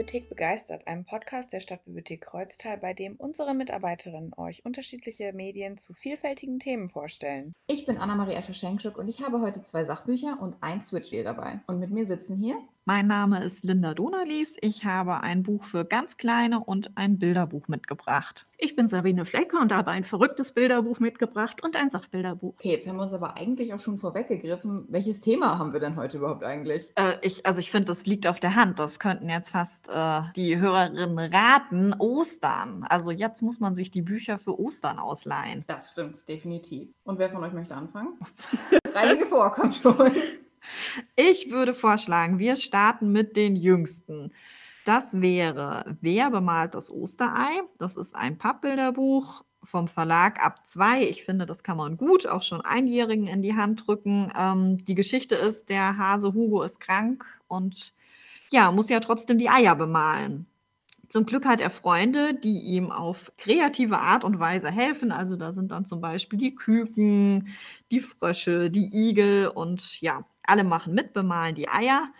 Bibliothek begeistert, einem Podcast der Stadtbibliothek Kreuztal, bei dem unsere Mitarbeiterinnen euch unterschiedliche Medien zu vielfältigen Themen vorstellen. Ich bin Anna-Marie Escher-Schenkschuk und ich habe heute zwei Sachbücher und ein Switchwheel dabei. Und mit mir sitzen hier mein Name ist Linda Donalies. Ich habe ein Buch für ganz Kleine und ein Bilderbuch mitgebracht. Ich bin Sabine Flecker und habe ein verrücktes Bilderbuch mitgebracht und ein Sachbilderbuch. Okay, jetzt haben wir uns aber eigentlich auch schon vorweggegriffen. Welches Thema haben wir denn heute überhaupt eigentlich? Äh, ich, also ich finde, das liegt auf der Hand. Das könnten jetzt fast äh, die Hörerinnen raten. Ostern. Also jetzt muss man sich die Bücher für Ostern ausleihen. Das stimmt, definitiv. Und wer von euch möchte anfangen? Reihe vor, kommt schon. Ich würde vorschlagen, wir starten mit den jüngsten. Das wäre Wer bemalt das Osterei? Das ist ein Pappbilderbuch vom Verlag ab zwei. Ich finde, das kann man gut auch schon Einjährigen in die Hand drücken. Ähm, die Geschichte ist, der Hase Hugo ist krank und ja, muss ja trotzdem die Eier bemalen. Zum Glück hat er Freunde, die ihm auf kreative Art und Weise helfen. Also da sind dann zum Beispiel die Küken, die Frösche, die Igel und ja, alle machen mit, bemalen die Eier.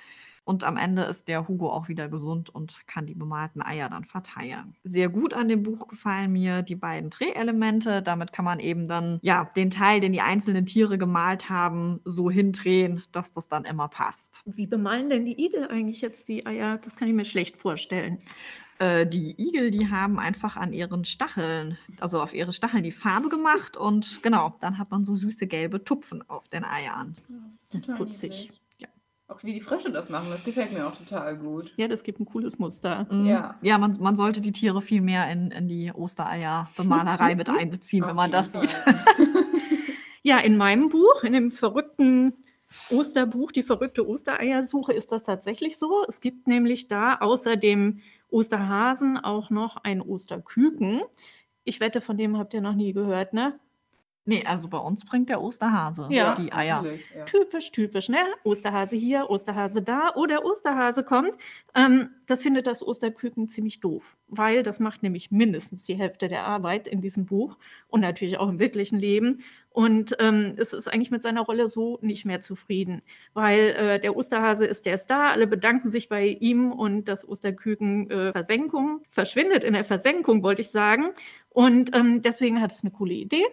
Und am Ende ist der Hugo auch wieder gesund und kann die bemalten Eier dann verteilen. Sehr gut an dem Buch gefallen mir die beiden Drehelemente. Damit kann man eben dann ja den Teil, den die einzelnen Tiere gemalt haben, so hindrehen, dass das dann immer passt. Wie bemalen denn die Igel eigentlich jetzt die Eier? Das kann ich mir schlecht vorstellen. Äh, die Igel, die haben einfach an ihren Stacheln, also auf ihre Stacheln die Farbe gemacht und genau, dann hat man so süße gelbe Tupfen auf den Eiern. das ist putzig. Ja. Auch wie die Frösche das machen, das gefällt mir auch total gut. Ja, das gibt ein cooles Muster. Mhm. Ja, ja man, man sollte die Tiere viel mehr in, in die Ostereier-Bemalerei mit einbeziehen, wenn man das Fall. sieht. ja, in meinem Buch, in dem verrückten Osterbuch, die verrückte Ostereiersuche, ist das tatsächlich so. Es gibt nämlich da außer dem Osterhasen auch noch ein Osterküken. Ich wette, von dem habt ihr noch nie gehört, ne? Nee, also bei uns bringt der Osterhase ja, die Eier. Ja. Typisch, typisch, ne? Osterhase hier, Osterhase da. Oh, der Osterhase kommt. Ähm, das findet das Osterküken ziemlich doof, weil das macht nämlich mindestens die Hälfte der Arbeit in diesem Buch und natürlich auch im wirklichen Leben. Und ähm, es ist eigentlich mit seiner Rolle so nicht mehr zufrieden, weil äh, der Osterhase ist erst da, alle bedanken sich bei ihm und das Osterküken äh, Versenkung verschwindet in der Versenkung, wollte ich sagen. Und ähm, deswegen hat es eine coole Idee.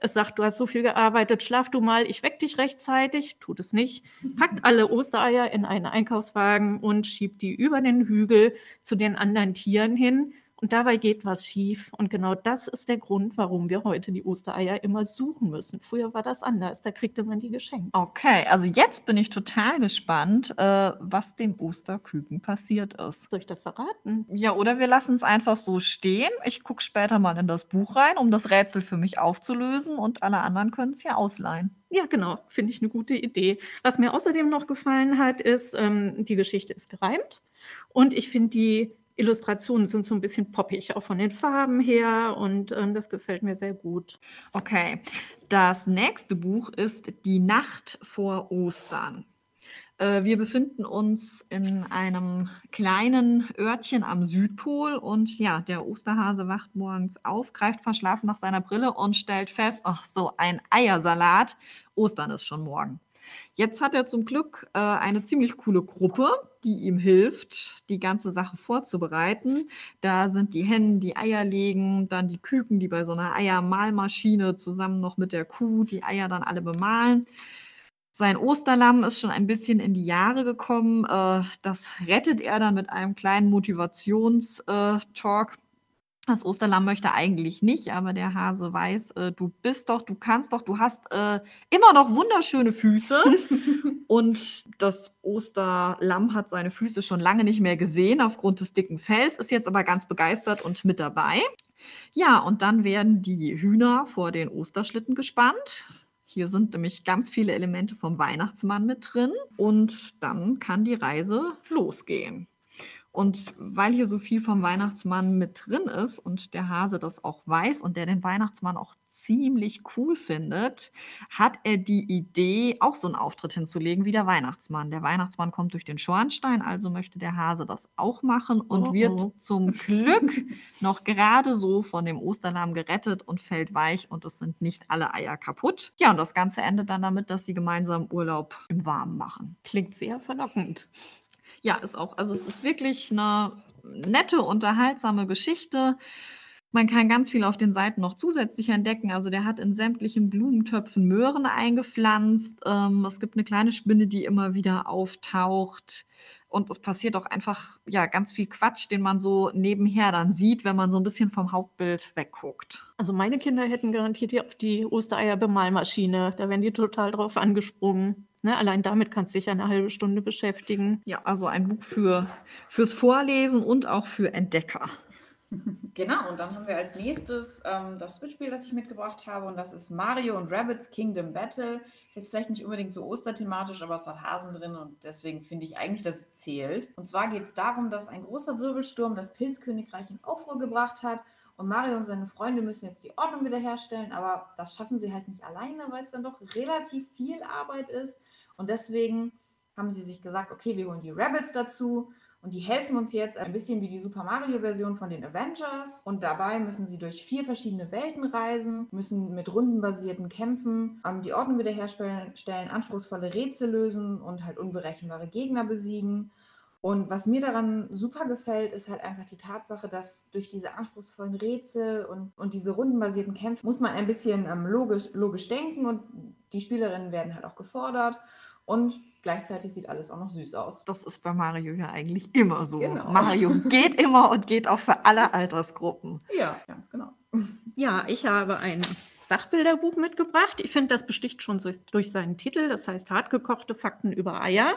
Es sagt, du hast so viel gearbeitet, schlaf du mal, ich weck dich rechtzeitig, tut es nicht, packt alle Ostereier in einen Einkaufswagen und schiebt die über den Hügel zu den anderen Tieren hin und dabei geht was schief. Und genau das ist der Grund, warum wir heute die Ostereier immer suchen müssen. Früher war das anders, da kriegte man die geschenkt. Okay, also jetzt bin ich total gespannt, äh, was dem Osterküken passiert ist. Soll ich das verraten? Ja, oder wir lassen es einfach so stehen. Ich gucke später mal in das Buch rein, um das Rätsel für mich aufzulösen und alle anderen können es ja ausleihen. Ja, genau, finde ich eine gute Idee. Was mir außerdem noch gefallen hat, ist, ähm, die Geschichte ist gereimt. Und ich finde die Illustrationen sind so ein bisschen poppig, auch von den Farben her und äh, das gefällt mir sehr gut. Okay, das nächste Buch ist Die Nacht vor Ostern. Äh, wir befinden uns in einem kleinen Örtchen am Südpol und ja, der Osterhase wacht morgens auf, greift verschlafen nach seiner Brille und stellt fest, ach so, ein Eiersalat, Ostern ist schon morgen. Jetzt hat er zum Glück äh, eine ziemlich coole Gruppe, die ihm hilft, die ganze Sache vorzubereiten. Da sind die Hennen, die Eier legen, dann die Küken, die bei so einer Eiermahlmaschine zusammen noch mit der Kuh die Eier dann alle bemalen. Sein Osterlamm ist schon ein bisschen in die Jahre gekommen. Äh, das rettet er dann mit einem kleinen Motivationstalk. Das Osterlamm möchte eigentlich nicht, aber der Hase weiß, äh, du bist doch, du kannst doch, du hast äh, immer noch wunderschöne Füße. und das Osterlamm hat seine Füße schon lange nicht mehr gesehen aufgrund des dicken Fells, ist jetzt aber ganz begeistert und mit dabei. Ja, und dann werden die Hühner vor den Osterschlitten gespannt. Hier sind nämlich ganz viele Elemente vom Weihnachtsmann mit drin und dann kann die Reise losgehen. Und weil hier so viel vom Weihnachtsmann mit drin ist und der Hase das auch weiß und der den Weihnachtsmann auch ziemlich cool findet, hat er die Idee, auch so einen Auftritt hinzulegen wie der Weihnachtsmann. Der Weihnachtsmann kommt durch den Schornstein, also möchte der Hase das auch machen und oh, wird oh. zum Glück noch gerade so von dem Osterlamm gerettet und fällt weich und es sind nicht alle Eier kaputt. Ja, und das Ganze endet dann damit, dass sie gemeinsam Urlaub im Warmen machen. Klingt sehr verlockend. Ja, ist auch. Also es ist wirklich eine nette, unterhaltsame Geschichte. Man kann ganz viel auf den Seiten noch zusätzlich entdecken. Also der hat in sämtlichen Blumentöpfen Möhren eingepflanzt. Ähm, es gibt eine kleine Spinne, die immer wieder auftaucht. Und es passiert auch einfach ja ganz viel Quatsch, den man so nebenher dann sieht, wenn man so ein bisschen vom Hauptbild wegguckt. Also meine Kinder hätten garantiert hier auf die Ostereier-Bemalmaschine. Da wären die total drauf angesprungen. Ne, allein damit kannst du dich eine halbe Stunde beschäftigen. Ja, also ein Buch für, fürs Vorlesen und auch für Entdecker. Genau, und dann haben wir als nächstes ähm, das Switch-Spiel, das ich mitgebracht habe, und das ist Mario und Rabbits Kingdom Battle. Ist jetzt vielleicht nicht unbedingt so osterthematisch, aber es hat Hasen drin und deswegen finde ich eigentlich, dass es zählt. Und zwar geht es darum, dass ein großer Wirbelsturm das Pilzkönigreich in Aufruhr gebracht hat und Mario und seine Freunde müssen jetzt die Ordnung wiederherstellen, aber das schaffen sie halt nicht alleine, weil es dann doch relativ viel Arbeit ist. Und deswegen haben sie sich gesagt, okay, wir holen die Rabbits dazu und die helfen uns jetzt ein bisschen wie die Super Mario-Version von den Avengers. Und dabei müssen sie durch vier verschiedene Welten reisen, müssen mit rundenbasierten Kämpfen ähm, die Ordnung wiederherstellen, anspruchsvolle Rätsel lösen und halt unberechenbare Gegner besiegen. Und was mir daran super gefällt, ist halt einfach die Tatsache, dass durch diese anspruchsvollen Rätsel und, und diese rundenbasierten Kämpfe muss man ein bisschen ähm, logisch, logisch denken und die Spielerinnen werden halt auch gefordert. Und gleichzeitig sieht alles auch noch süß aus. Das ist bei Mario ja eigentlich immer so. Genau. Mario geht immer und geht auch für alle Altersgruppen. Ja, ganz genau. Ja, ich habe ein Sachbilderbuch mitgebracht. Ich finde, das besticht schon durch seinen Titel. Das heißt Hartgekochte Fakten über Eier.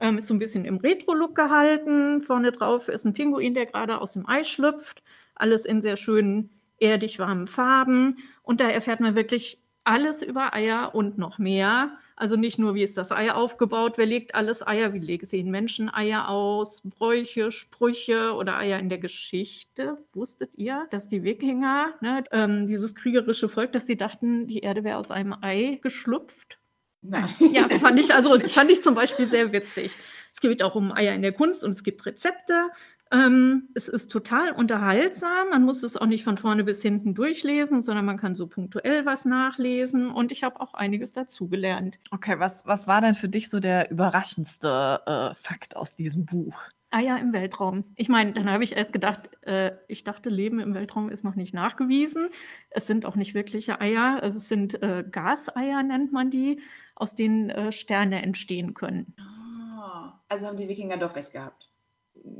Ähm, ist so ein bisschen im Retro-Look gehalten. Vorne drauf ist ein Pinguin, der gerade aus dem Ei schlüpft. Alles in sehr schönen, erdig warmen Farben. Und da erfährt man wirklich alles über Eier und noch mehr. Also nicht nur, wie ist das Ei aufgebaut, wer legt alles Eier, wie sehen Menschen Eier aus, Bräuche, Sprüche oder Eier in der Geschichte. Wusstet ihr, dass die Wikinger, ne, ähm, dieses kriegerische Volk, dass sie dachten, die Erde wäre aus einem Ei geschlüpft? Nein. Ja, fand ich, also, fand ich zum Beispiel sehr witzig. Es geht auch um Eier in der Kunst und es gibt Rezepte. Ähm, es ist total unterhaltsam. Man muss es auch nicht von vorne bis hinten durchlesen, sondern man kann so punktuell was nachlesen. Und ich habe auch einiges dazugelernt. Okay, was, was war denn für dich so der überraschendste äh, Fakt aus diesem Buch? Eier im Weltraum. Ich meine, dann habe ich erst gedacht, äh, ich dachte, Leben im Weltraum ist noch nicht nachgewiesen. Es sind auch nicht wirkliche Eier. Also es sind äh, Gaseier, nennt man die, aus denen äh, Sterne entstehen können. Ah, also haben die Wikinger doch recht gehabt.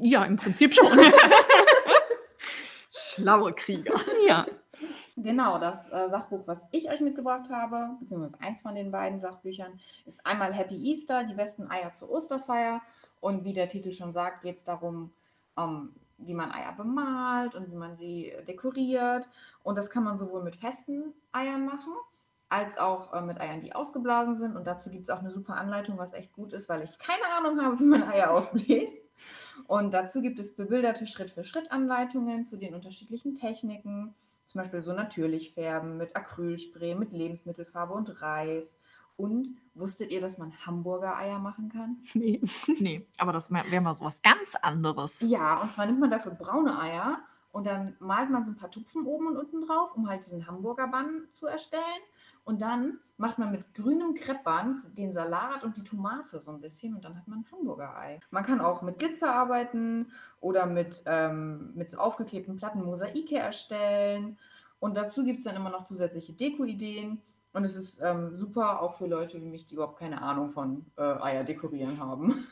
Ja, im Prinzip schon. Schlaue Krieger. Ja. Genau, das äh, Sachbuch, was ich euch mitgebracht habe, beziehungsweise eins von den beiden Sachbüchern, ist einmal Happy Easter, die besten Eier zur Osterfeier. Und wie der Titel schon sagt, geht es darum, ähm, wie man Eier bemalt und wie man sie dekoriert. Und das kann man sowohl mit festen Eiern machen, als auch äh, mit Eiern, die ausgeblasen sind. Und dazu gibt es auch eine super Anleitung, was echt gut ist, weil ich keine Ahnung habe, wie man Eier ausbläst. Und dazu gibt es bebilderte Schritt-für-Schritt-Anleitungen zu den unterschiedlichen Techniken, zum Beispiel so natürlich färben mit Acrylspray, mit Lebensmittelfarbe und Reis. Und wusstet ihr, dass man Hamburger Eier machen kann? Nee. nee, aber das wäre mal so was ganz anderes. Ja, und zwar nimmt man dafür braune Eier und dann malt man so ein paar Tupfen oben und unten drauf, um halt diesen Hamburger Bann zu erstellen. Und dann macht man mit grünem Kreppband den Salat und die Tomate so ein bisschen und dann hat man ein Hamburger Ei. Man kann auch mit Glitzer arbeiten oder mit, ähm, mit aufgeklebten Platten Mosaike erstellen. Und dazu gibt es dann immer noch zusätzliche Deko-Ideen. Und es ist ähm, super auch für Leute wie mich, die überhaupt keine Ahnung von äh, Eier dekorieren haben.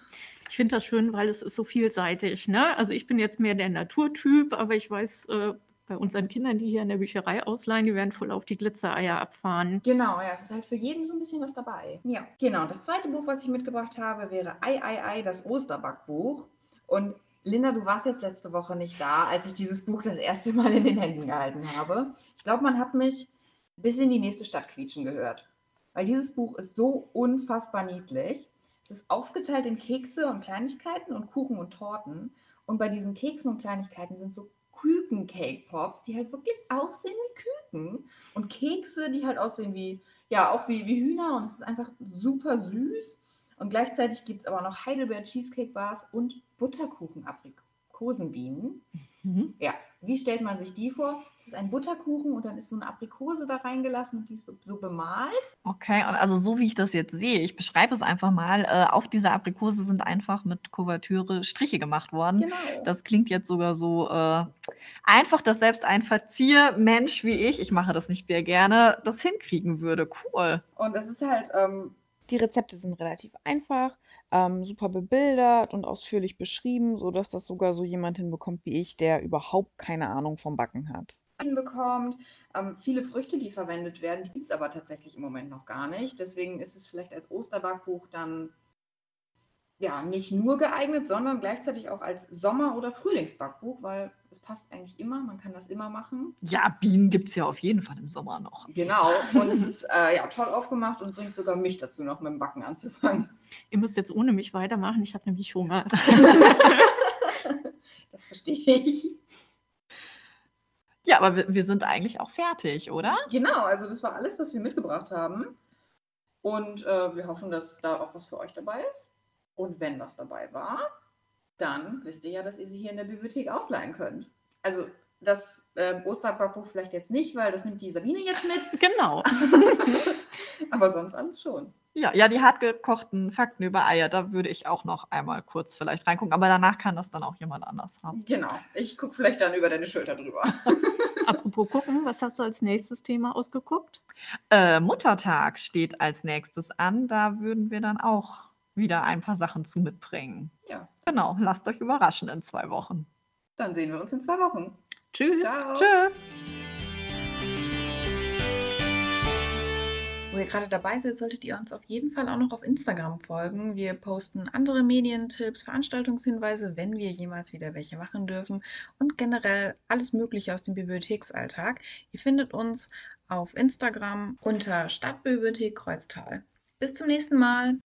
Ich finde das schön, weil es ist so vielseitig. Ne? Also ich bin jetzt mehr der Naturtyp, aber ich weiß, äh, bei unseren Kindern, die hier in der Bücherei ausleihen, die werden voll auf die Glitzereier abfahren. Genau, ja, es ist halt für jeden so ein bisschen was dabei. Ja, genau. Das zweite Buch, was ich mitgebracht habe, wäre Ei, Ei, Ei, das Osterbackbuch. Und Linda, du warst jetzt letzte Woche nicht da, als ich dieses Buch das erste Mal in den Händen gehalten habe. Ich glaube, man hat mich bis in die nächste Stadt quietschen gehört. Weil dieses Buch ist so unfassbar niedlich. Es ist aufgeteilt in Kekse und Kleinigkeiten und Kuchen und Torten. Und bei diesen Keksen und Kleinigkeiten sind so Küken-Cake-Pops, die halt wirklich aussehen wie Küken. Und Kekse, die halt aussehen wie, ja, auch wie, wie Hühner. Und es ist einfach super süß. Und gleichzeitig gibt es aber noch Heidelberg Cheesecake Bars und Butterkuchen Aprikosenbienen. Mhm. Ja, wie stellt man sich die vor? Es ist ein Butterkuchen und dann ist so eine Aprikose da reingelassen und die ist so bemalt. Okay, und also so wie ich das jetzt sehe, ich beschreibe es einfach mal, äh, auf dieser Aprikose sind einfach mit Kuvertüre Striche gemacht worden. Genau. Das klingt jetzt sogar so äh, einfach, dass selbst ein Verziermensch wie ich, ich mache das nicht sehr gerne, das hinkriegen würde. Cool. und das ist halt, ähm, Die Rezepte sind relativ einfach, ähm, super bebildert und ausführlich beschrieben, sodass das sogar so jemand hinbekommt wie ich, der überhaupt keine Ahnung vom Backen hat. hinbekommt. Ähm, viele Früchte, die verwendet werden, die gibt es aber tatsächlich im Moment noch gar nicht. Deswegen ist es vielleicht als Osterbackbuch dann ja nicht nur geeignet, sondern gleichzeitig auch als Sommer- oder Frühlingsbackbuch, weil es passt eigentlich immer, man kann das immer machen. Ja, Bienen gibt es ja auf jeden Fall im Sommer noch. Genau, und es ist äh, ja toll aufgemacht und bringt sogar mich dazu, noch mit dem Backen anzufangen. Ihr müsst jetzt ohne mich weitermachen. Ich habe nämlich Hunger. Das verstehe ich. Ja, aber wir, wir sind eigentlich auch fertig, oder? Genau, also das war alles, was wir mitgebracht haben. Und äh, wir hoffen, dass da auch was für euch dabei ist. Und wenn was dabei war, dann wisst ihr ja, dass ihr sie hier in der Bibliothek ausleihen könnt. Also das äh, Osterbackbuch vielleicht jetzt nicht, weil das nimmt die Sabine jetzt mit. genau. Aber sonst alles schon. Ja, ja, die hartgekochten Fakten über Eier, da würde ich auch noch einmal kurz vielleicht reingucken, aber danach kann das dann auch jemand anders haben. Genau. Ich gucke vielleicht dann über deine Schulter drüber. Apropos gucken, was hast du als nächstes Thema ausgeguckt? Äh, Muttertag steht als nächstes an, da würden wir dann auch wieder ein paar Sachen zu mitbringen. Ja, Genau, lasst euch überraschen in zwei Wochen. dann sehen wir uns in zwei Wochen. Tschüss. Ciao. Tschüss! Wo ihr gerade dabei seid, solltet ihr uns auf jeden Fall auch noch auf Instagram folgen. Wir posten andere Medientipps, Veranstaltungshinweise, wenn wir jemals wieder welche machen dürfen und generell alles Mögliche aus dem Bibliotheksalltag. Ihr findet uns auf Instagram unter Stadtbibliothek Kreuztal. Bis zum nächsten Mal.